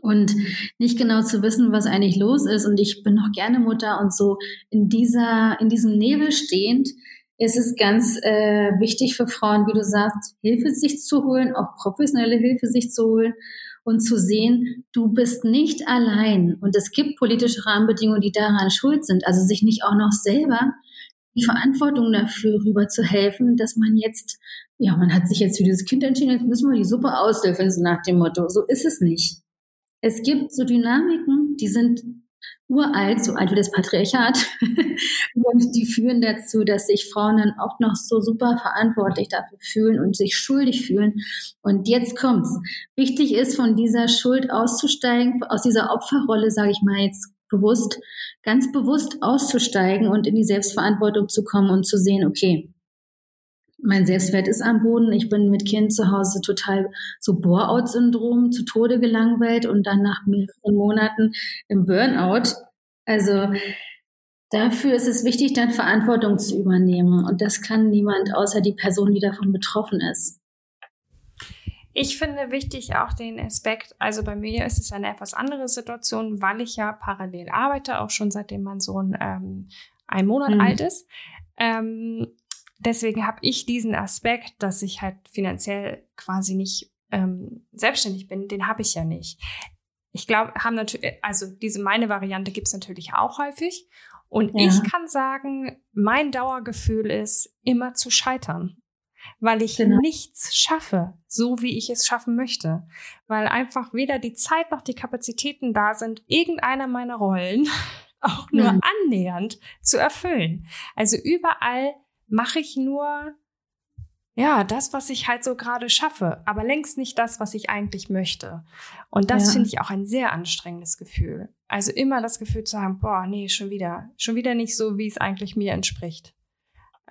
Und nicht genau zu wissen, was eigentlich los ist. Und ich bin noch gerne Mutter und so in dieser, in diesem Nebel stehend, ist es ganz äh, wichtig für Frauen, wie du sagst, Hilfe sich zu holen, auch professionelle Hilfe sich zu holen und zu sehen, du bist nicht allein und es gibt politische Rahmenbedingungen, die daran schuld sind. Also sich nicht auch noch selber die Verantwortung dafür rüber zu helfen, dass man jetzt, ja, man hat sich jetzt für dieses Kind entschieden, jetzt müssen wir die Suppe auslöffeln, so nach dem Motto. So ist es nicht. Es gibt so Dynamiken, die sind uralt, so alt wie das Patriarchat. und die führen dazu, dass sich Frauen dann oft noch so super verantwortlich dafür fühlen und sich schuldig fühlen. Und jetzt kommt's. Wichtig ist, von dieser Schuld auszusteigen, aus dieser Opferrolle, sage ich mal jetzt bewusst, ganz bewusst auszusteigen und in die Selbstverantwortung zu kommen und zu sehen, okay, mein Selbstwert ist am Boden. Ich bin mit Kind zu Hause total so Bore-out-Syndrom zu Tode gelangweilt und dann nach mehreren Monaten im Burnout. Also dafür ist es wichtig, dann Verantwortung zu übernehmen. Und das kann niemand außer die Person, die davon betroffen ist. Ich finde wichtig auch den Aspekt, also bei mir ist es eine etwas andere Situation, weil ich ja parallel arbeite, auch schon seitdem mein Sohn ähm, ein Monat mhm. alt ist. Ähm, deswegen habe ich diesen Aspekt, dass ich halt finanziell quasi nicht ähm, selbstständig bin, den habe ich ja nicht. Ich glaube, haben natürlich, also diese meine Variante gibt es natürlich auch häufig. Und ja. ich kann sagen, mein Dauergefühl ist, immer zu scheitern. Weil ich genau. nichts schaffe, so wie ich es schaffen möchte. Weil einfach weder die Zeit noch die Kapazitäten da sind, irgendeiner meiner Rollen auch nur ja. annähernd zu erfüllen. Also überall mache ich nur ja, das, was ich halt so gerade schaffe, aber längst nicht das, was ich eigentlich möchte. Und das ja. finde ich auch ein sehr anstrengendes Gefühl. Also immer das Gefühl zu haben, boah, nee, schon wieder, schon wieder nicht so, wie es eigentlich mir entspricht.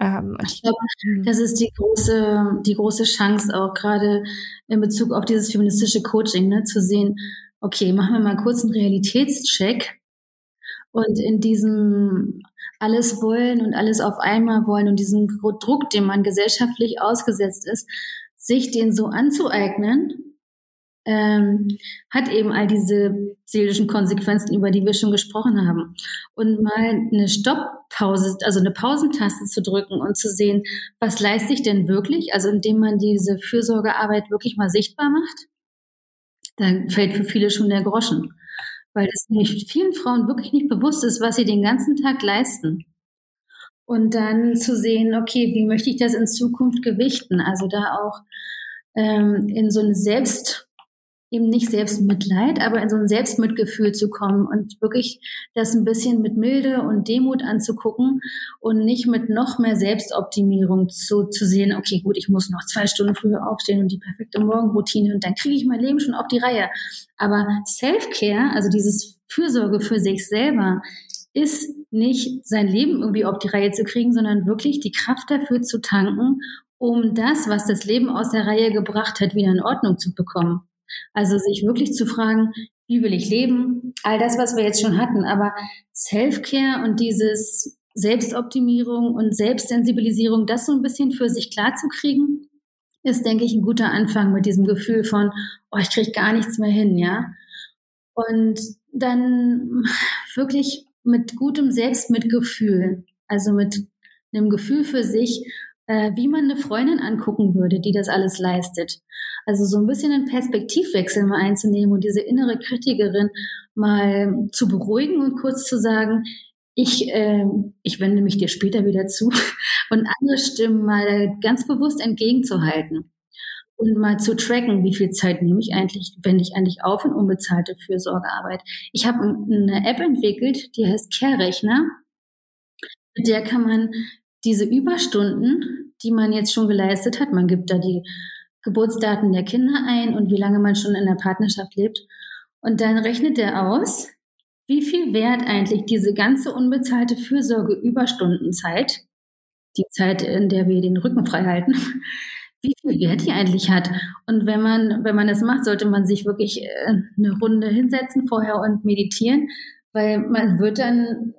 Ähm, ich glaube, das ist die große, die große Chance auch gerade in Bezug auf dieses feministische Coaching, ne, zu sehen, okay, machen wir mal kurz einen Realitätscheck und in diesem alles wollen und alles auf einmal wollen und diesen Druck, dem man gesellschaftlich ausgesetzt ist, sich den so anzueignen, ähm, hat eben all diese seelischen Konsequenzen, über die wir schon gesprochen haben. Und mal eine Stopppause, also eine Pausentaste zu drücken und zu sehen, was leiste ich denn wirklich, also indem man diese Fürsorgearbeit wirklich mal sichtbar macht, dann fällt für viele schon der Groschen weil es nämlich vielen Frauen wirklich nicht bewusst ist, was sie den ganzen Tag leisten. Und dann zu sehen, okay, wie möchte ich das in Zukunft gewichten? Also da auch ähm, in so eine Selbst, eben nicht Selbstmitleid, aber in so ein Selbstmitgefühl zu kommen und wirklich das ein bisschen mit Milde und Demut anzugucken und nicht mit noch mehr Selbstoptimierung zu, zu sehen, okay, gut, ich muss noch zwei Stunden früher aufstehen und die perfekte Morgenroutine und dann kriege ich mein Leben schon auf die Reihe. Aber Self-Care, also dieses Fürsorge für sich selber, ist nicht sein Leben irgendwie auf die Reihe zu kriegen, sondern wirklich die Kraft dafür zu tanken, um das, was das Leben aus der Reihe gebracht hat, wieder in Ordnung zu bekommen. Also sich wirklich zu fragen, wie will ich leben? All das, was wir jetzt schon hatten. Aber Self-Care und dieses Selbstoptimierung und Selbstsensibilisierung, das so ein bisschen für sich klar zu kriegen, ist, denke ich, ein guter Anfang mit diesem Gefühl von, oh, ich kriege gar nichts mehr hin, ja. Und dann wirklich mit gutem Selbstmitgefühl, also mit einem Gefühl für sich, äh, wie man eine Freundin angucken würde, die das alles leistet. Also so ein bisschen einen Perspektivwechsel mal einzunehmen und diese innere Kritikerin mal zu beruhigen und kurz zu sagen, ich, äh, ich wende mich dir später wieder zu und andere Stimmen mal ganz bewusst entgegenzuhalten und mal zu tracken, wie viel Zeit nehme ich eigentlich, wende ich eigentlich auf in unbezahlte Fürsorgearbeit. Ich habe eine App entwickelt, die heißt Care-Rechner. Mit der kann man diese Überstunden, die man jetzt schon geleistet hat, man gibt da die Geburtsdaten der Kinder ein und wie lange man schon in der Partnerschaft lebt. Und dann rechnet er aus, wie viel wert eigentlich diese ganze unbezahlte Fürsorge Überstundenzeit, die Zeit, in der wir den Rücken frei halten, wie viel Wert die eigentlich hat. Und wenn man, wenn man das macht, sollte man sich wirklich äh, eine Runde hinsetzen vorher und meditieren, weil man wird dann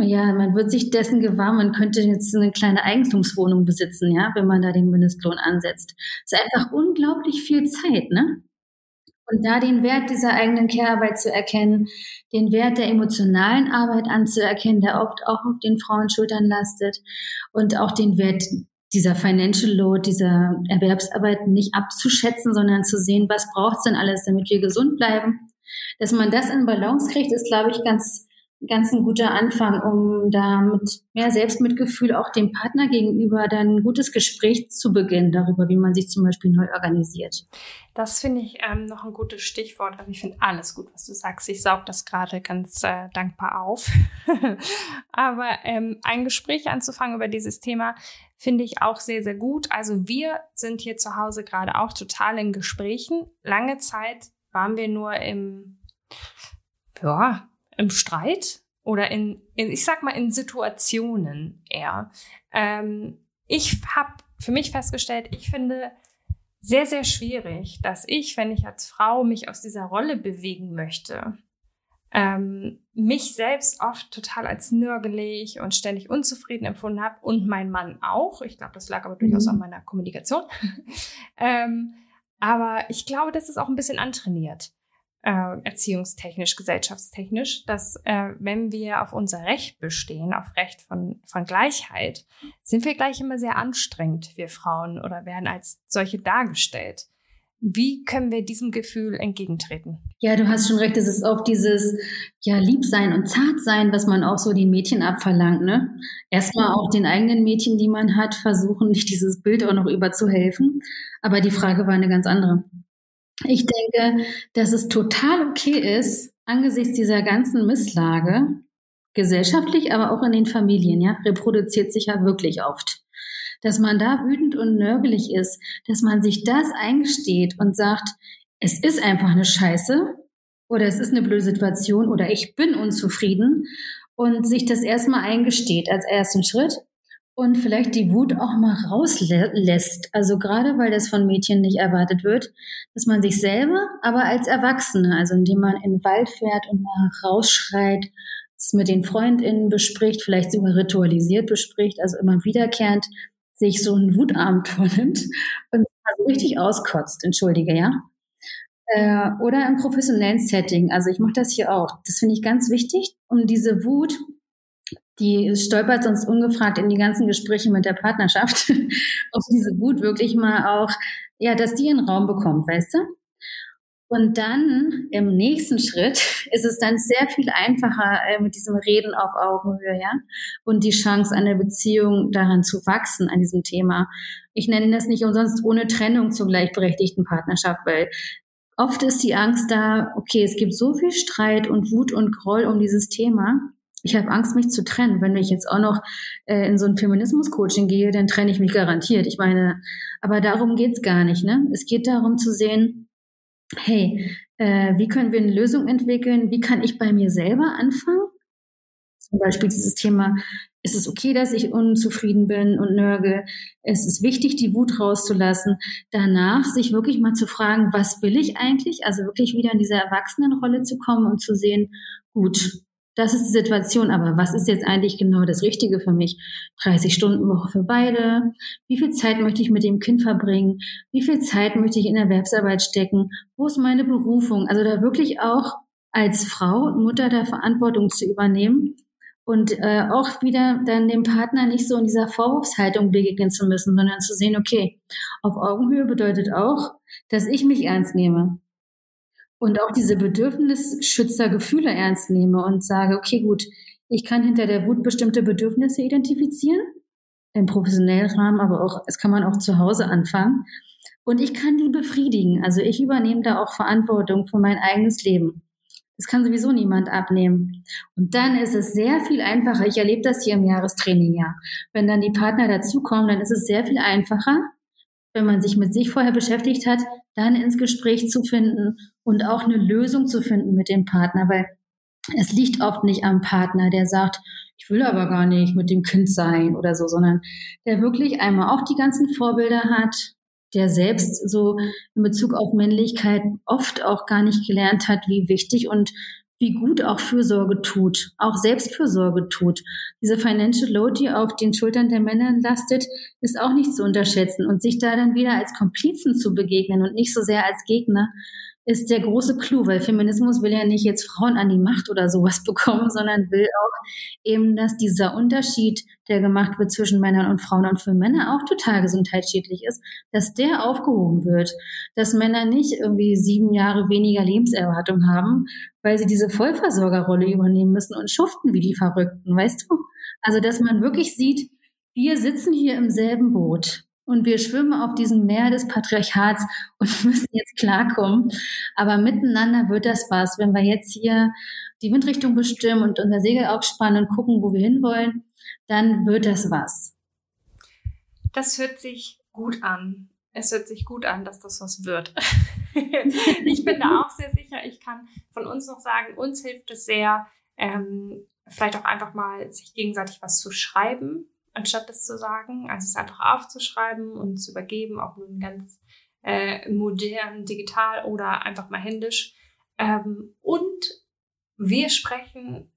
ja, man wird sich dessen gewahr, man könnte jetzt eine kleine Eigentumswohnung besitzen, ja, wenn man da den Mindestlohn ansetzt. Es ist einfach unglaublich viel Zeit, ne? Und da den Wert dieser eigenen Care-Arbeit zu erkennen, den Wert der emotionalen Arbeit anzuerkennen, der oft auch auf den Frauenschultern lastet und auch den Wert dieser Financial Load, dieser Erwerbsarbeit nicht abzuschätzen, sondern zu sehen, was braucht es denn alles, damit wir gesund bleiben. Dass man das in Balance kriegt, ist, glaube ich, ganz ganz ein guter Anfang, um da mit mehr Selbstmitgefühl auch dem Partner gegenüber dann ein gutes Gespräch zu beginnen darüber, wie man sich zum Beispiel neu organisiert. Das finde ich ähm, noch ein gutes Stichwort. Also ich finde alles gut, was du sagst. Ich saug das gerade ganz äh, dankbar auf. Aber ähm, ein Gespräch anzufangen über dieses Thema finde ich auch sehr, sehr gut. Also wir sind hier zu Hause gerade auch total in Gesprächen. Lange Zeit waren wir nur im, ja, im Streit oder in, in ich sag mal, in Situationen eher. Ähm, ich habe für mich festgestellt, ich finde sehr, sehr schwierig, dass ich, wenn ich als Frau mich aus dieser Rolle bewegen möchte, ähm, mich selbst oft total als nörgelig und ständig unzufrieden empfunden habe und mein Mann auch. Ich glaube, das lag aber durchaus mhm. an meiner Kommunikation. ähm, aber ich glaube, das ist auch ein bisschen antrainiert äh, erziehungstechnisch, gesellschaftstechnisch, dass äh, wenn wir auf unser Recht bestehen, auf Recht von, von Gleichheit, sind wir gleich immer sehr anstrengend, wir Frauen, oder werden als solche dargestellt. Wie können wir diesem Gefühl entgegentreten? Ja, du hast schon recht, es ist oft dieses ja Liebsein und Zartsein, was man auch so den Mädchen abverlangt, ne? Erstmal auch den eigenen Mädchen, die man hat, versuchen, nicht dieses Bild auch noch überzuhelfen. Aber die Frage war eine ganz andere. Ich denke, dass es total okay ist, angesichts dieser ganzen Misslage, gesellschaftlich, aber auch in den Familien, ja, reproduziert sich ja wirklich oft. Dass man da wütend und nörgelig ist, dass man sich das eingesteht und sagt, es ist einfach eine Scheiße oder es ist eine blöde Situation oder ich bin unzufrieden und sich das erstmal eingesteht als ersten Schritt und vielleicht die Wut auch mal rauslässt. Also gerade weil das von Mädchen nicht erwartet wird, dass man sich selber, aber als Erwachsene, also indem man in den Wald fährt und mal rausschreit, es mit den FreundInnen bespricht, vielleicht sogar ritualisiert bespricht, also immer wiederkehrend sich so einen Wutabend vornimmt und also richtig auskotzt, entschuldige, ja. Äh, oder im professionellen Setting. Also ich mache das hier auch. Das finde ich ganz wichtig, um diese Wut die stolpert sonst ungefragt in die ganzen Gespräche mit der Partnerschaft, auf diese Wut wirklich mal auch, ja, dass die einen Raum bekommt, weißt du? Und dann im nächsten Schritt ist es dann sehr viel einfacher äh, mit diesem Reden auf Augenhöhe, ja, und die Chance an der Beziehung daran zu wachsen an diesem Thema. Ich nenne das nicht umsonst ohne Trennung zur gleichberechtigten Partnerschaft, weil oft ist die Angst da, okay, es gibt so viel Streit und Wut und Groll um dieses Thema ich habe Angst, mich zu trennen. Wenn ich jetzt auch noch äh, in so ein Feminismus-Coaching gehe, dann trenne ich mich garantiert. Ich meine, aber darum geht's gar nicht. Ne? Es geht darum zu sehen, hey, äh, wie können wir eine Lösung entwickeln? Wie kann ich bei mir selber anfangen? Zum Beispiel dieses Thema, ist es okay, dass ich unzufrieden bin und nörge? Es ist wichtig, die Wut rauszulassen. Danach sich wirklich mal zu fragen, was will ich eigentlich? Also wirklich wieder in diese Erwachsenenrolle zu kommen und zu sehen, gut, das ist die Situation, aber was ist jetzt eigentlich genau das Richtige für mich? 30 Stunden Woche für beide? Wie viel Zeit möchte ich mit dem Kind verbringen? Wie viel Zeit möchte ich in Erwerbsarbeit stecken? Wo ist meine Berufung? Also da wirklich auch als Frau und Mutter der Verantwortung zu übernehmen und äh, auch wieder dann dem Partner nicht so in dieser Vorwurfshaltung begegnen zu müssen, sondern zu sehen, okay, auf Augenhöhe bedeutet auch, dass ich mich ernst nehme, und auch diese Bedürfnisschützergefühle ernst nehme und sage, okay, gut, ich kann hinter der Wut bestimmte Bedürfnisse identifizieren, im professionellen Rahmen, aber auch, es kann man auch zu Hause anfangen. Und ich kann die befriedigen. Also ich übernehme da auch Verantwortung für mein eigenes Leben. Das kann sowieso niemand abnehmen. Und dann ist es sehr viel einfacher. Ich erlebe das hier im Jahrestraining ja. Wenn dann die Partner dazukommen, dann ist es sehr viel einfacher, wenn man sich mit sich vorher beschäftigt hat, dann ins Gespräch zu finden und auch eine Lösung zu finden mit dem Partner, weil es liegt oft nicht am Partner, der sagt, ich will aber gar nicht mit dem Kind sein oder so, sondern der wirklich einmal auch die ganzen Vorbilder hat, der selbst so in Bezug auf Männlichkeit oft auch gar nicht gelernt hat, wie wichtig und wie gut auch Fürsorge tut, auch Selbstfürsorge tut. Diese Financial Load, die auf den Schultern der Männer lastet, ist auch nicht zu unterschätzen. Und sich da dann wieder als Komplizen zu begegnen und nicht so sehr als Gegner, ist der große Clou, weil Feminismus will ja nicht jetzt Frauen an die Macht oder sowas bekommen, sondern will auch eben, dass dieser Unterschied, der gemacht wird zwischen Männern und Frauen und für Männer auch total gesundheitsschädlich ist, dass der aufgehoben wird, dass Männer nicht irgendwie sieben Jahre weniger Lebenserwartung haben, weil sie diese Vollversorgerrolle übernehmen müssen und schuften wie die Verrückten, weißt du? Also, dass man wirklich sieht, wir sitzen hier im selben Boot. Und wir schwimmen auf diesem Meer des Patriarchats und müssen jetzt klarkommen. Aber miteinander wird das was. Wenn wir jetzt hier die Windrichtung bestimmen und unser Segel aufspannen und gucken, wo wir hinwollen, dann wird das was. Das hört sich gut an. Es hört sich gut an, dass das was wird. ich bin da auch sehr sicher. Ich kann von uns noch sagen, uns hilft es sehr, ähm, vielleicht auch einfach mal sich gegenseitig was zu schreiben anstatt das zu sagen. Also es einfach aufzuschreiben und zu übergeben, auch nun ganz äh, modern, digital oder einfach mal händisch. Ähm, und wir sprechen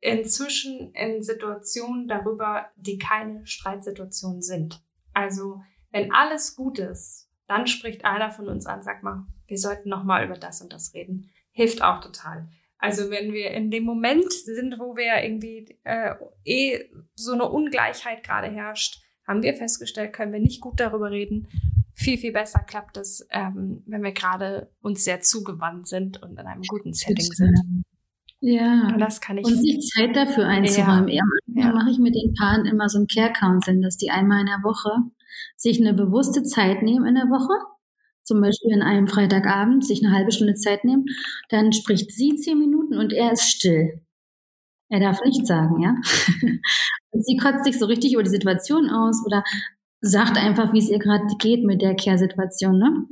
inzwischen in Situationen darüber, die keine Streitsituationen sind. Also wenn alles gut ist, dann spricht einer von uns an, sag mal, wir sollten noch mal über das und das reden. Hilft auch total. Also wenn wir in dem Moment sind, wo wir irgendwie äh, eh so eine Ungleichheit gerade herrscht, haben wir festgestellt, können wir nicht gut darüber reden. Viel, viel besser klappt es, ähm, wenn wir gerade uns sehr zugewandt sind und in einem guten Setting sind. Ja. Und das kann ich. Und sich Zeit dafür einzuräumen. Ja. ja. mache ich mit den Paaren immer so ein Care Counseling, dass die einmal in der Woche sich eine bewusste Zeit nehmen in der Woche zum Beispiel an einem Freitagabend sich eine halbe Stunde Zeit nehmen, dann spricht sie zehn Minuten und er ist still. Er darf nichts sagen, ja. Sie kotzt sich so richtig über die Situation aus oder sagt einfach, wie es ihr gerade geht mit der Kehrsituation, ne?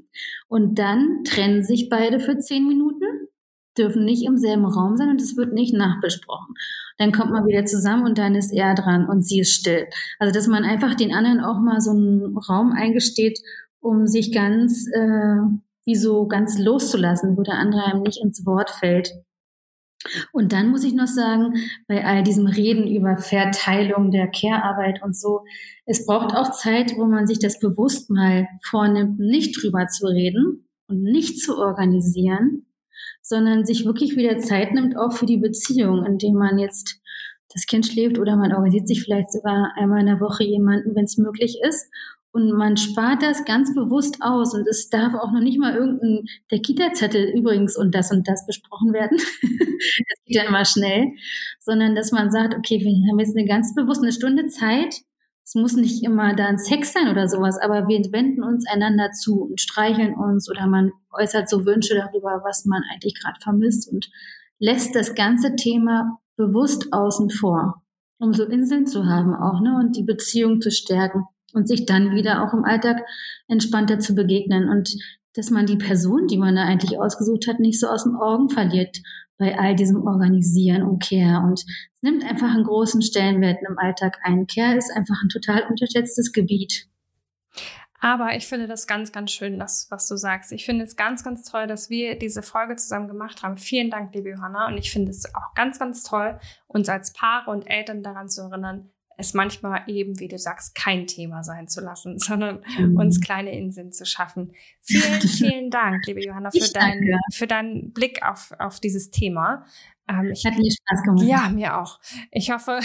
Und dann trennen sich beide für zehn Minuten, dürfen nicht im selben Raum sein und es wird nicht nachbesprochen. Dann kommt man wieder zusammen und dann ist er dran und sie ist still. Also, dass man einfach den anderen auch mal so einen Raum eingesteht, um sich ganz, äh, wie so ganz loszulassen, wo der andere einem nicht ins Wort fällt. Und dann muss ich noch sagen, bei all diesem Reden über Verteilung der Care-Arbeit und so, es braucht auch Zeit, wo man sich das bewusst mal vornimmt, nicht drüber zu reden und nicht zu organisieren, sondern sich wirklich wieder Zeit nimmt, auch für die Beziehung, indem man jetzt das Kind schläft oder man organisiert sich vielleicht sogar einmal in der Woche jemanden, wenn es möglich ist und man spart das ganz bewusst aus und es darf auch noch nicht mal irgendein, der Kita-Zettel übrigens und das und das besprochen werden. das geht ja immer schnell. Sondern, dass man sagt, okay, wir haben jetzt eine ganz bewusst eine Stunde Zeit. Es muss nicht immer da ein Sex sein oder sowas, aber wir wenden uns einander zu und streicheln uns oder man äußert so Wünsche darüber, was man eigentlich gerade vermisst und lässt das ganze Thema bewusst außen vor, um so Inseln zu haben auch, ne, und die Beziehung zu stärken und sich dann wieder auch im Alltag entspannter zu begegnen und dass man die Person, die man da eigentlich ausgesucht hat, nicht so aus den Augen verliert bei all diesem Organisieren und Care. Und es nimmt einfach einen großen Stellenwert im Alltag ein. Care ist einfach ein total unterschätztes Gebiet. Aber ich finde das ganz, ganz schön, das, was du sagst. Ich finde es ganz, ganz toll, dass wir diese Folge zusammen gemacht haben. Vielen Dank, liebe Johanna. Und ich finde es auch ganz, ganz toll, uns als Paare und Eltern daran zu erinnern, es manchmal eben, wie du sagst, kein Thema sein zu lassen, sondern mhm. uns kleine Inseln zu schaffen. Vielen, vielen Dank, liebe Johanna, für, deinen, für deinen Blick auf, auf dieses Thema. Ähm, ich, Hat mir Spaß gemacht. Ja, mir auch. Ich hoffe,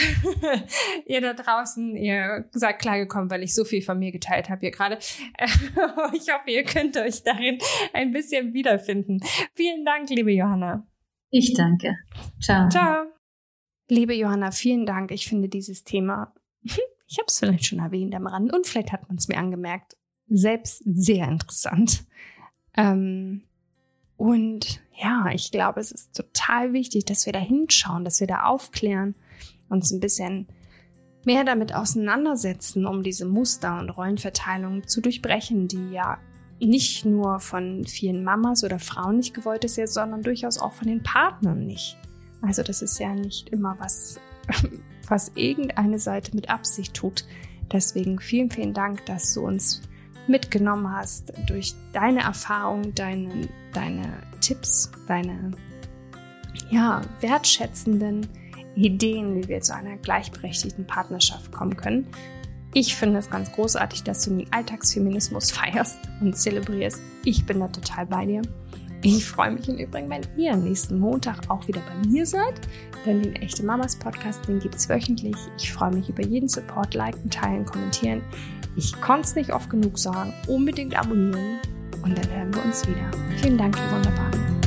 ihr da draußen, ihr seid klargekommen, weil ich so viel von mir geteilt habe hier gerade. ich hoffe, ihr könnt euch darin ein bisschen wiederfinden. Vielen Dank, liebe Johanna. Ich danke. Ciao. Ciao. Liebe Johanna, vielen Dank. Ich finde dieses Thema, ich habe es vielleicht schon erwähnt am Rand und vielleicht hat man es mir angemerkt, selbst sehr interessant. Ähm, und ja, ich glaube, es ist total wichtig, dass wir da hinschauen, dass wir da aufklären, uns ein bisschen mehr damit auseinandersetzen, um diese Muster und Rollenverteilung zu durchbrechen, die ja nicht nur von vielen Mamas oder Frauen nicht gewollt ist, sondern durchaus auch von den Partnern nicht. Also das ist ja nicht immer was, was irgendeine Seite mit Absicht tut. Deswegen vielen, vielen Dank, dass du uns mitgenommen hast durch deine Erfahrung, deine, deine Tipps, deine ja, wertschätzenden Ideen, wie wir zu einer gleichberechtigten Partnerschaft kommen können. Ich finde es ganz großartig, dass du den Alltagsfeminismus feierst und zelebrierst. Ich bin da total bei dir. Ich freue mich im Übrigen, wenn ihr nächsten Montag auch wieder bei mir seid, denn den Echte Mamas Podcast, den gibt es wöchentlich. Ich freue mich über jeden Support, liken, teilen, kommentieren. Ich konnte es nicht oft genug sagen. Unbedingt abonnieren und dann hören wir uns wieder. Vielen Dank, ihr Wunderbaren.